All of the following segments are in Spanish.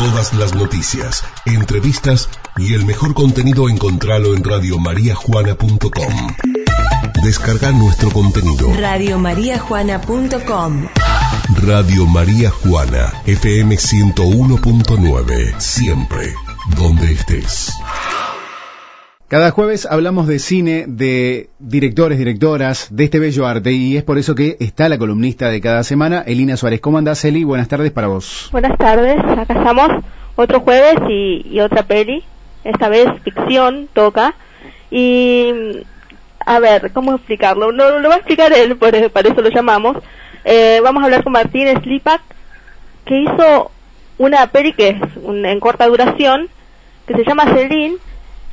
Todas las noticias, entrevistas y el mejor contenido encontralo en radiomariajuana.com. Descarga nuestro contenido. Radiomariajuana.com Radio María Juana, FM 101.9. Siempre, donde estés. Cada jueves hablamos de cine, de directores, directoras, de este bello arte y es por eso que está la columnista de cada semana, Elina Suárez. ¿Cómo andás, Eli? Buenas tardes para vos. Buenas tardes, acá estamos otro jueves y, otra peli, esta vez ficción toca y a ver, ¿cómo explicarlo? No, lo va a explicar él, por, para eso lo llamamos. Eh, vamos a hablar con Martín Slipak, que hizo una peli que es en corta duración, que se llama Celine,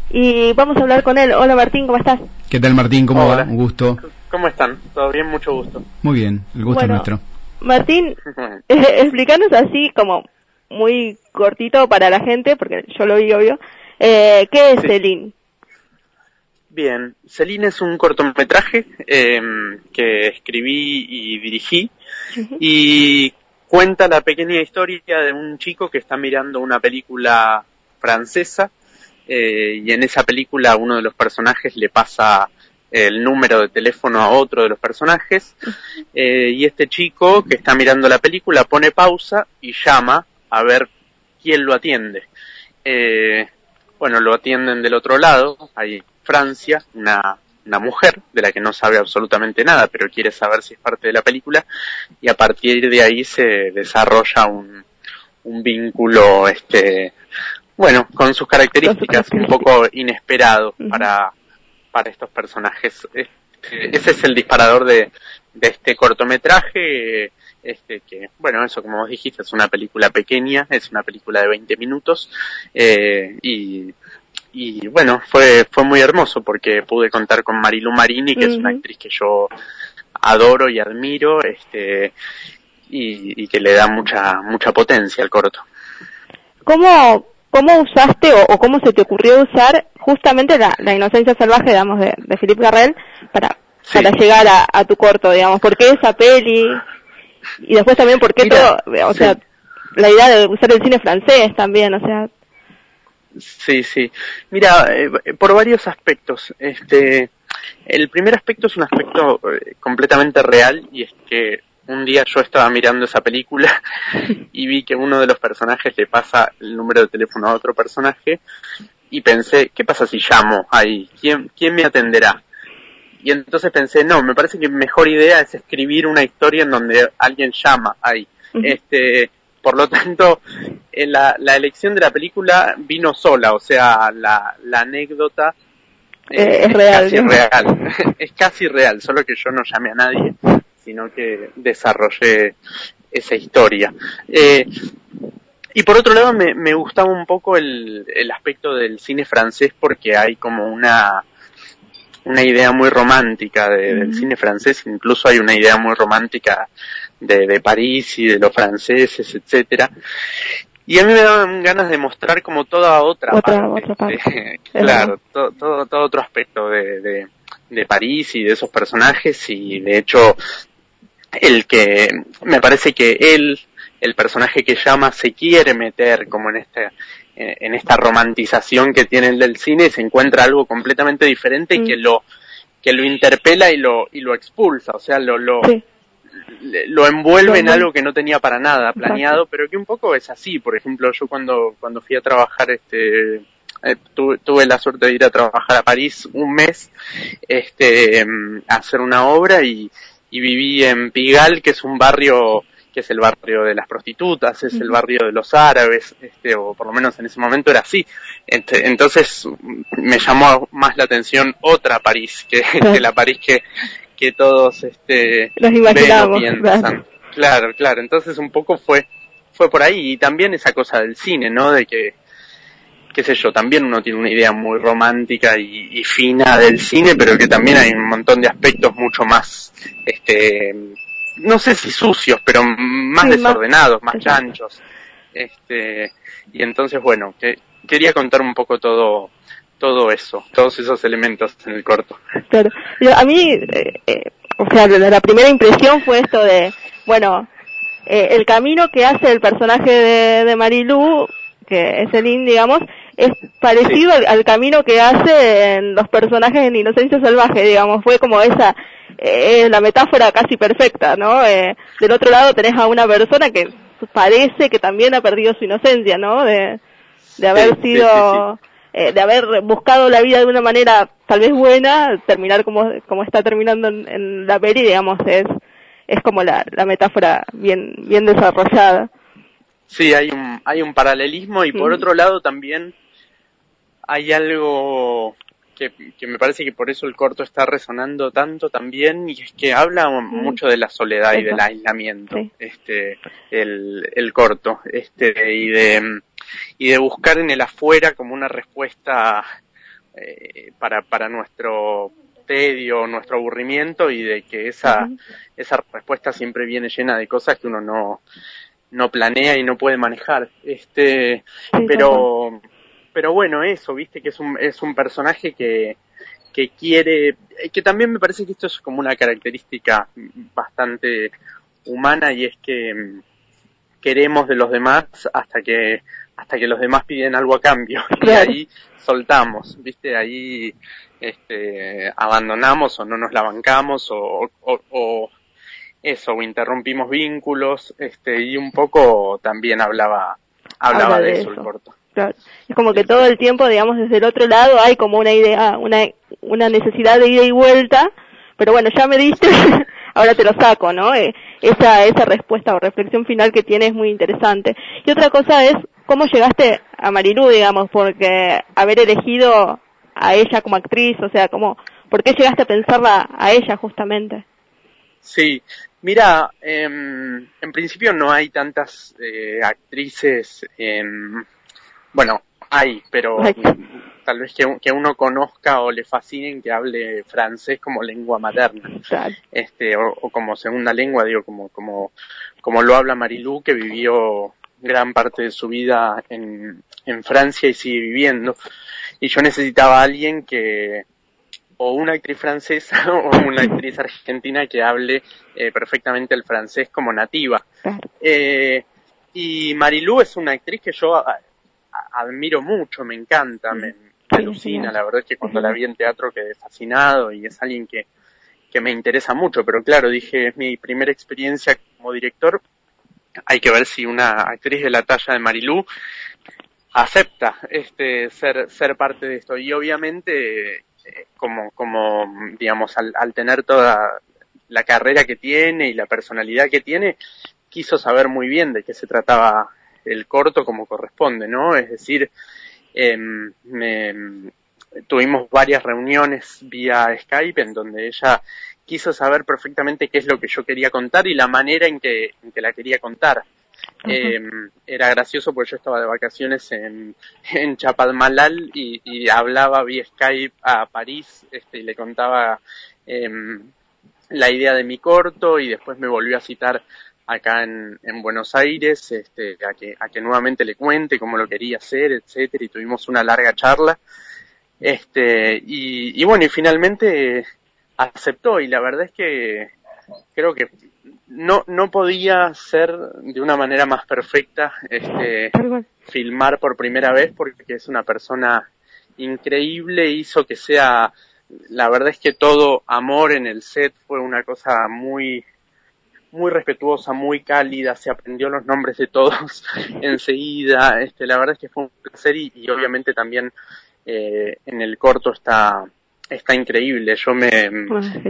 y vamos a hablar con él. Hola Martín, ¿cómo estás? ¿Qué tal Martín? ¿Cómo va? Un gusto. ¿Cómo están? ¿Todo bien? Mucho gusto. Muy bien, el gusto es nuestro. Martín, eh, explícanos así como muy cortito para la gente, porque yo lo vi obvio, eh, ¿qué es Celine? Bien, Celine es un cortometraje eh, que escribí y dirigí y cuenta la pequeña historia de un chico que está mirando una película francesa eh, y en esa película uno de los personajes le pasa el número de teléfono a otro de los personajes. Eh, y este chico que está mirando la película pone pausa y llama a ver quién lo atiende. Eh, bueno, lo atienden del otro lado, hay Francia, una, una mujer de la que no sabe absolutamente nada, pero quiere saber si es parte de la película. Y a partir de ahí se desarrolla un, un vínculo este bueno, con sus características un poco inesperado para, para estos personajes. Este, ese es el disparador de, de este cortometraje, este que, bueno, eso como vos dijiste, es una película pequeña, es una película de 20 minutos, eh, y, y bueno, fue, fue muy hermoso porque pude contar con Marilu Marini, que es una actriz que yo adoro y admiro, este, y, y que le da mucha, mucha potencia al corto. ¿Cómo, ¿cómo usaste o, cómo se te ocurrió usar justamente la, inocencia salvaje, digamos, de, de Philippe Garrel para, para llegar a, tu corto, digamos? ¿Por qué esa peli? Y después también, ¿por qué todo? O sea, la idea de usar el cine francés también, o sea. Sí, sí. Mira, eh, por varios aspectos. Este, el primer aspecto es un aspecto eh, completamente real y es que un día yo estaba mirando esa película y vi que uno de los personajes le pasa el número de teléfono a otro personaje y pensé, ¿qué pasa si llamo ahí? ¿Quién, quién me atenderá? Y entonces pensé, no, me parece que mejor idea es escribir una historia en donde alguien llama ahí. Este, por lo tanto, la, la elección de la película vino sola, o sea, la, la anécdota eh, es, real. Casi real. es casi real, solo que yo no llamé a nadie sino que desarrollé esa historia. Eh, y por otro lado me, me gustaba un poco el, el, aspecto del cine francés porque hay como una, una idea muy romántica del cine francés, incluso hay una idea muy romántica de, de París y de los franceses, etcétera. Y a mí me daban ganas de mostrar como toda otra, parte, claro, todo, todo, todo, otro aspecto de, de, de París y de esos personajes. Y de hecho el que me parece que él, el personaje que llama, se quiere meter como en este en esta romantización que tiene el del cine y se encuentra algo completamente diferente y que mm. lo que lo interpela y lo y lo expulsa, o sea, lo lo lo envuelve en algo que no tenía para nada planeado, pero que un poco es así. Por ejemplo, yo cuando cuando fui a trabajar este eh, tuve, la suerte de ir a trabajar a París un mes, este, em, a hacer una obra y, y viví en Pigal, que es un barrio que es el barrio de las prostitutas, es el barrio de los árabes, este, o por lo menos en ese momento era así. Entonces me llamó más la atención otra París, que, la París que, que todos este, Los imaginamos, Claro. claro, Entonces un poco fue, fue por ahí. Y también esa cosa del cine, ¿no? De que, qué sé yo, también uno tiene una idea muy romántica y, fina del cine, pero que también hay un montón de aspectos mucho más, este, no sé si sucios, pero más desordenados, más, chanchos. Este, y entonces, bueno, que, quería contar un poco todo, todo eso, todos esos elementos en el corto. Claro. a mí, eh, eh, o sea, la primera impresión fue esto de, bueno, eh, el camino que hace el personaje de, de Marilú que es el IN, digamos, es parecido al, camino que hacen los personajes en Inocencia Salvaje, digamos, fue como esa, eh, la metáfora casi perfecta, ¿no? Eh, del otro lado tenés a una persona que parece que también ha perdido su inocencia, ¿no? De, de haber sido, eh, de haber buscado la vida de una manera tal vez buena, terminar como, como está terminando en, la peli, digamos, es, es como la, la metáfora bien, bien desarrollada. Sí, hay un, hay un paralelismo y por otro lado también hay algo que, que, me parece que por eso el corto está resonando tanto también y es que habla mucho de la soledad y del aislamiento, este, el, el corto, este, y de, y de buscar en el afuera como una respuesta eh, para, para nuestro tedio, nuestro aburrimiento y de que esa, esa respuesta siempre viene llena de cosas que uno no, no planea y no puede manejar. Este, pero, pero bueno, eso, viste, que es un, es un personaje que, que quiere, que también me parece que esto es como una característica bastante humana y es que queremos de los demás hasta que, hasta que los demás piden algo a cambio. Y ahí soltamos, viste, ahí, este, abandonamos o no nos la bancamos o, o eso, o interrumpimos vínculos, este, y un poco también hablaba, hablaba de, eso, el corto. Claro. Es como que todo el tiempo, digamos, desde el otro lado hay como una idea, una, una necesidad de ida y vuelta, pero bueno, ya me diste, ahora te lo saco, ¿no? Eh, esa, esa respuesta o reflexión final que tiene es muy interesante. Y otra cosa es, ¿cómo llegaste a Marilú, digamos? Porque haber elegido a ella como actriz, o sea, ¿cómo, ¿por qué llegaste a pensarla a ella justamente? Sí, Mira, em, en principio no hay tantas eh, actrices, bueno, hay, pero tal vez que, uno conozca o le fascinen que hable francés como lengua materna, este, o, como segunda lengua, digo, como, como, como lo habla Marilú, que vivió gran parte de su vida en, en Francia y sigue viviendo. Y yo necesitaba a alguien que, o una actriz francesa o una actriz argentina que hable eh, perfectamente el francés como nativa. Eh, y Marilú es una actriz que yo admiro mucho, me encanta, me, alucina, la verdad es que cuando la vi en teatro quedé fascinado y es alguien que, que me interesa mucho, pero claro, dije, es mi primera experiencia como director, hay que ver si una actriz de la talla de Marilú acepta este ser ser parte de esto. Y obviamente como, como digamos, al, al tener toda la carrera que tiene y la personalidad que tiene, quiso saber muy bien de qué se trataba el corto como corresponde, ¿no? Es decir, eh, tuvimos varias reuniones vía Skype en donde ella quiso saber perfectamente qué es lo que yo quería contar y la manera en que, en que la quería contar. Eh, era gracioso porque yo estaba de vacaciones en, en Chapadmalal y, y hablaba vía Skype a París este, y le contaba eh, la idea de mi corto y después me volvió a citar acá en, en Buenos Aires este, a, que, a que nuevamente le cuente cómo lo quería hacer, etcétera, y tuvimos una larga charla. Este, y, y bueno, y finalmente aceptó y la verdad es que creo que no, no podía ser de una manera más perfecta este, filmar por primera vez porque es una persona increíble, hizo que sea, la verdad es que todo amor en el set fue una cosa muy, muy respetuosa, muy cálida, se aprendió los nombres de todos enseguida, este, la verdad es que fue un placer y, obviamente también eh, en el corto está está increíble. Yo me,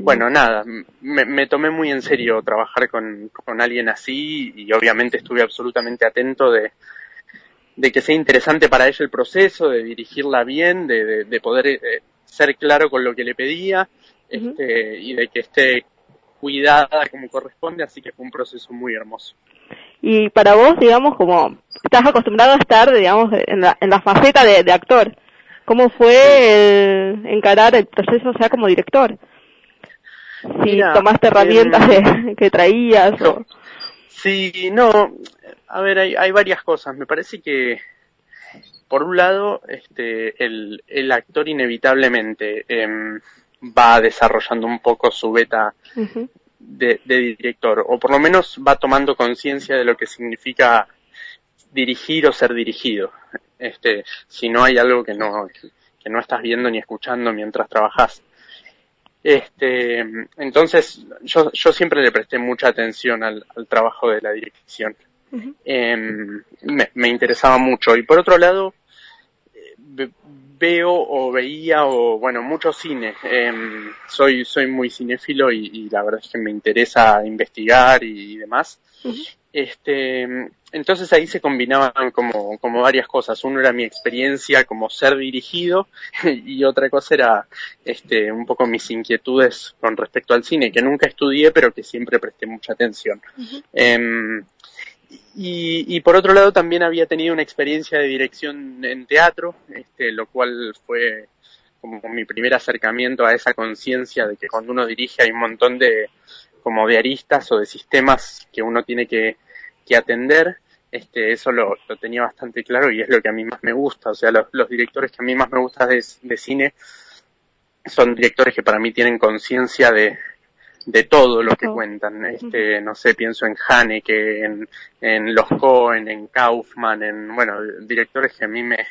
bueno, nada, me, me, tomé muy en serio trabajar con, con alguien así y obviamente estuve absolutamente atento de, de que sea interesante para ella el proceso, de dirigirla bien, de, de, poder eh, ser claro con lo que le pedía este, y de que esté cuidada como corresponde, así que fue un proceso muy hermoso. Y para vos, digamos, como estás acostumbrado a estar, digamos, en la, en la faceta de, de actor, ¿Cómo fue encarar el proceso, o sea, como director? Si tomaste herramientas em, que traías Sí, no, a ver, hay, hay varias cosas. Me parece que, por un lado, este, el, el actor inevitablemente em, va desarrollando un poco su beta de, de, director, o por lo menos va tomando conciencia de lo que significa dirigir o ser dirigido. Este, si no hay algo que no, que no estás viendo ni escuchando mientras trabajas. Este, entonces, yo, yo siempre le presté mucha atención al, trabajo de la dirección. Em, me, me, interesaba mucho. Y por otro lado, veo o veía o bueno mucho cine. Em, soy soy muy cinéfilo y, la verdad es que me interesa investigar y, demás. Este entonces ahí se combinaban como como varias cosas. Uno era mi experiencia como ser dirigido y otra cosa era este un poco mis inquietudes con respecto al cine que nunca estudié pero que siempre presté mucha atención y, y, por otro lado también había tenido una experiencia de dirección en teatro, este, lo cual fue como mi primer acercamiento a esa conciencia de que cuando uno dirige hay un montón de como de aristas o de sistemas que uno tiene que, atender. Este, eso lo, tenía bastante claro y es lo que a mí más me gusta. O sea, los, los directores que a mí más me gustan de, de cine son directores que para mí tienen conciencia de, de todo lo que cuentan. Este, no sé, pienso en Haneke, en, en los Cohen, en Kaufman, en, bueno, directores que a mí me,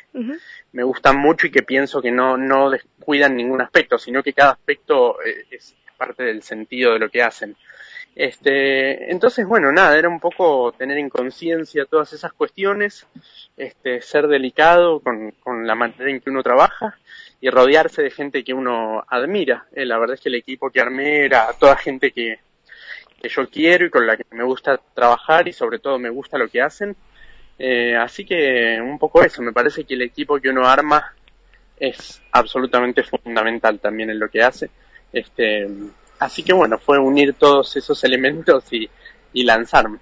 me gustan mucho y que pienso que no, no descuidan ningún aspecto, sino que cada aspecto eh, es parte del sentido de lo que hacen. Este, entonces, bueno, nada, era un poco tener en conciencia todas esas cuestiones, este, ser delicado con, con la manera en que uno trabaja y rodearse de gente que uno admira. Eh, la verdad es que el equipo que armé era toda gente que, que yo quiero y con la que me gusta trabajar y sobre todo me gusta lo que hacen. Eh, así que un poco eso, me parece que el equipo que uno arma es absolutamente fundamental también en lo que hace. Este, así que bueno, fue unir todos esos elementos y, y lanzarme.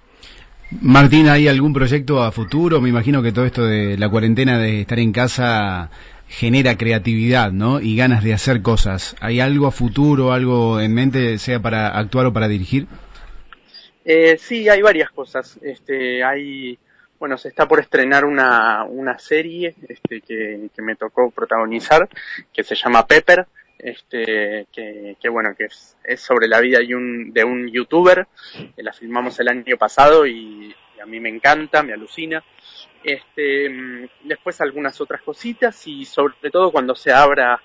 Martín, ¿hay algún proyecto a futuro? Me imagino que todo esto de la cuarentena, de estar en casa, genera creatividad, ¿no? Y ganas de hacer cosas. ¿Hay algo a futuro, algo en mente, sea para actuar o para dirigir? Eh, sí, hay varias cosas. Este, hay, bueno, se está por estrenar una, una serie este, que, que me tocó protagonizar, que se llama Pepper, este, que, que bueno, que es, es, sobre la vida de un, de un youtuber, la filmamos el año pasado y a mí me encanta, me alucina. Este, mm, después algunas otras cositas y sobre todo cuando se abra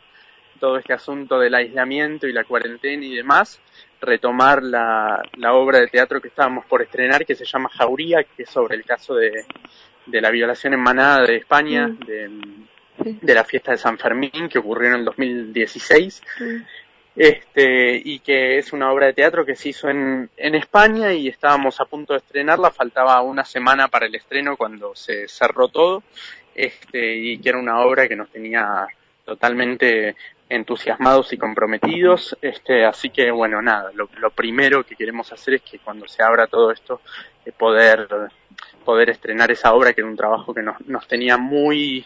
todo este asunto del aislamiento y la cuarentena y demás, retomar la, la obra de teatro que estábamos por estrenar que se llama Jauría, que es sobre el caso de, de la violación en manada de España, mm. de, de, la fiesta de San Fermín que ocurrió en el 2016 este, y que es una obra de teatro que se hizo en, en España y estábamos a punto de estrenarla, faltaba una semana para el estreno cuando se cerró todo, este, y que era una obra que nos tenía totalmente entusiasmados y comprometidos, este, así que bueno, nada, lo, primero que queremos hacer es que cuando se abra todo esto, eh, poder, poder estrenar esa obra que era un trabajo que nos, nos tenía muy,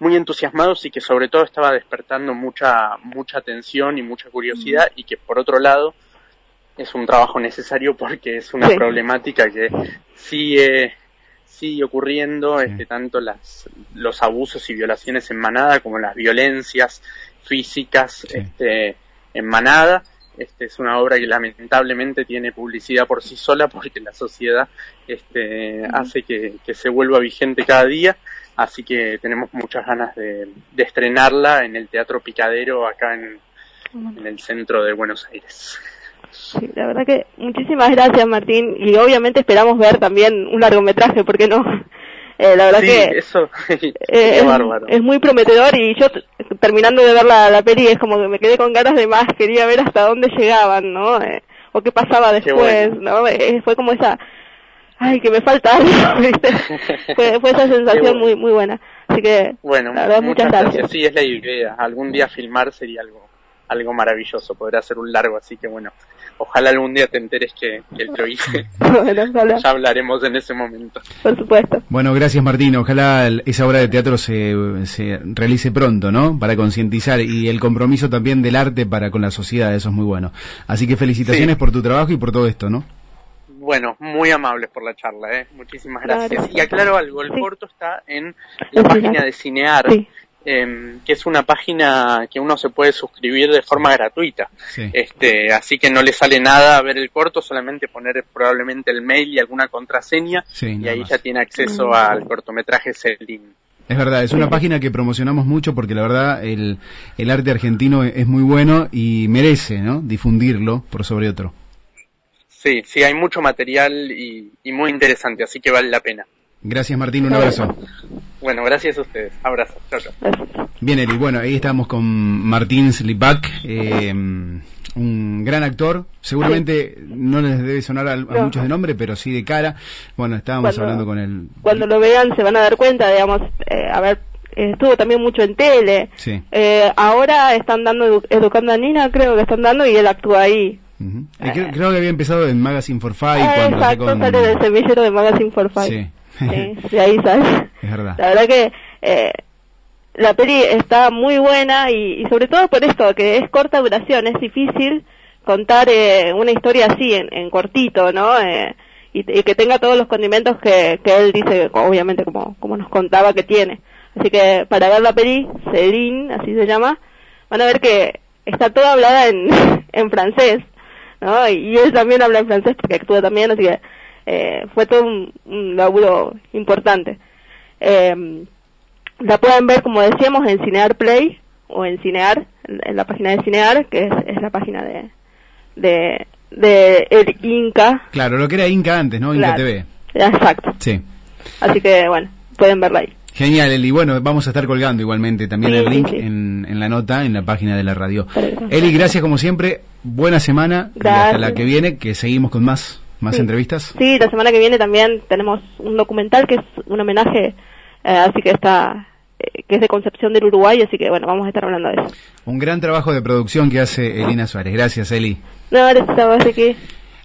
muy entusiasmados y que sobre todo estaba despertando mucha, mucha atención y mucha curiosidad y que por otro lado es un trabajo necesario porque es una problemática que sigue, sigue ocurriendo, este, tanto las, los abusos y violaciones en manada como las violencias físicas, este, en manada. Este es una obra que lamentablemente tiene publicidad por sí sola porque la sociedad este, hace que, que se vuelva vigente cada día Así que tenemos muchas ganas de, estrenarla en el Teatro Picadero acá en, el centro de Buenos Aires. Sí, la verdad que muchísimas gracias Martín y obviamente esperamos ver también un largometraje, ¿por qué no? Eh, la verdad que eso eh, es, bárbaro. es muy prometedor y yo terminando de ver la, la peli es como que me quedé con ganas de más, quería ver hasta dónde llegaban, ¿no? Eh, o qué pasaba después, ¿no? Eh, fue como esa ay, que me falta algo, fue, fue, esa sensación muy muy buena. Así que, bueno, muchas, gracias. Sí, es la idea. Algún día filmar sería algo algo maravilloso, poder hacer un largo, así que bueno, ojalá algún día te enteres que, que lo hice. bueno, ya hablaremos en ese momento. Por supuesto. Bueno, gracias Martín, ojalá esa obra de teatro se, se realice pronto, ¿no? Para concientizar y el compromiso también del arte para con la sociedad, eso es muy bueno. Así que felicitaciones por tu trabajo y por todo esto, ¿no? Bueno, muy amables por la charla, ¿eh? muchísimas gracias. Y aclaro algo, el corto está en la página de Cinear, em, que es una página que uno se puede suscribir de forma gratuita. Este, así que no le sale nada a ver el corto, solamente poner probablemente el mail y alguna contraseña y ahí ya tiene acceso mm. al cortometraje Celine. Es verdad, es una página que promocionamos mucho porque la verdad el, el arte argentino es muy bueno y merece ¿no? difundirlo por sobre otro. Sí, sí, hay mucho material y, muy interesante, así que vale la pena. Gracias Martín, un abrazo. Bueno, gracias a ustedes. Abrazo. Chao, chao. Bien, Eli. Bueno, ahí estamos con Martín Slipak, eh, un gran actor. Seguramente no les debe sonar a, muchos de nombre, pero sí de cara. Bueno, estábamos hablando con él. Cuando lo vean se van a dar cuenta, digamos, eh, a ver, estuvo también mucho en tele. Sí. Eh, ahora están dando, educando a Nina, creo que están dando, y él actúa ahí. Creo, que había empezado en Magazine for Five. Ah, exacto, sale del semillero de Magazine for Five. Sí. sí, ahí sale. Es verdad. La verdad que eh, la peli está muy buena y, sobre todo por esto, que es corta duración, es difícil contar eh, una historia así, en, cortito, ¿no? Eh, y, que tenga todos los condimentos que, que él dice, obviamente como, como nos contaba que tiene. Así que para ver la peli, Celine, así se llama, van a ver que está toda hablada en, en francés, ¿no? Y, él también habla en francés porque actúa también, así que eh, fue todo un, un laburo importante. Eh, la pueden ver, como decíamos, en Cinear Play o en Cinear, en, la página de Cinear, que es, la página de, de, de el Inca. Claro, lo que era Inca antes, ¿no? Inca TV. Exacto. Sí. Así que, bueno, pueden verla ahí. Genial, Eli. Bueno, vamos a estar colgando igualmente también el link En, en, la nota, en la página de la radio. Eli, gracias como siempre. Buena semana. Y hasta la que viene, que seguimos con más, más entrevistas. Sí, la semana que viene también tenemos un documental que es un homenaje eh, así que está eh, que es de Concepción del Uruguay, así que bueno, vamos a estar hablando de eso. Un gran trabajo de producción que hace Elina Suárez. Gracias, Eli. No, gracias a vos, que...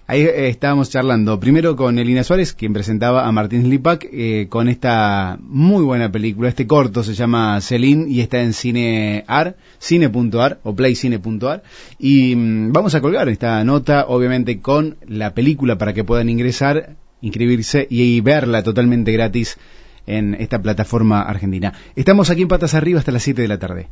Ahí eh, estábamos charlando primero con Elina Suárez, quien presentaba a Martín Slipak, con esta muy buena película. Este corto se llama Celine y está en Cinear, cine.ar o playcine.ar. Y mm, vamos a colgar esta nota, obviamente, con la película para que puedan ingresar, inscribirse y verla totalmente gratis en esta plataforma argentina. Estamos aquí en Patas Arriba hasta las 7 de la tarde.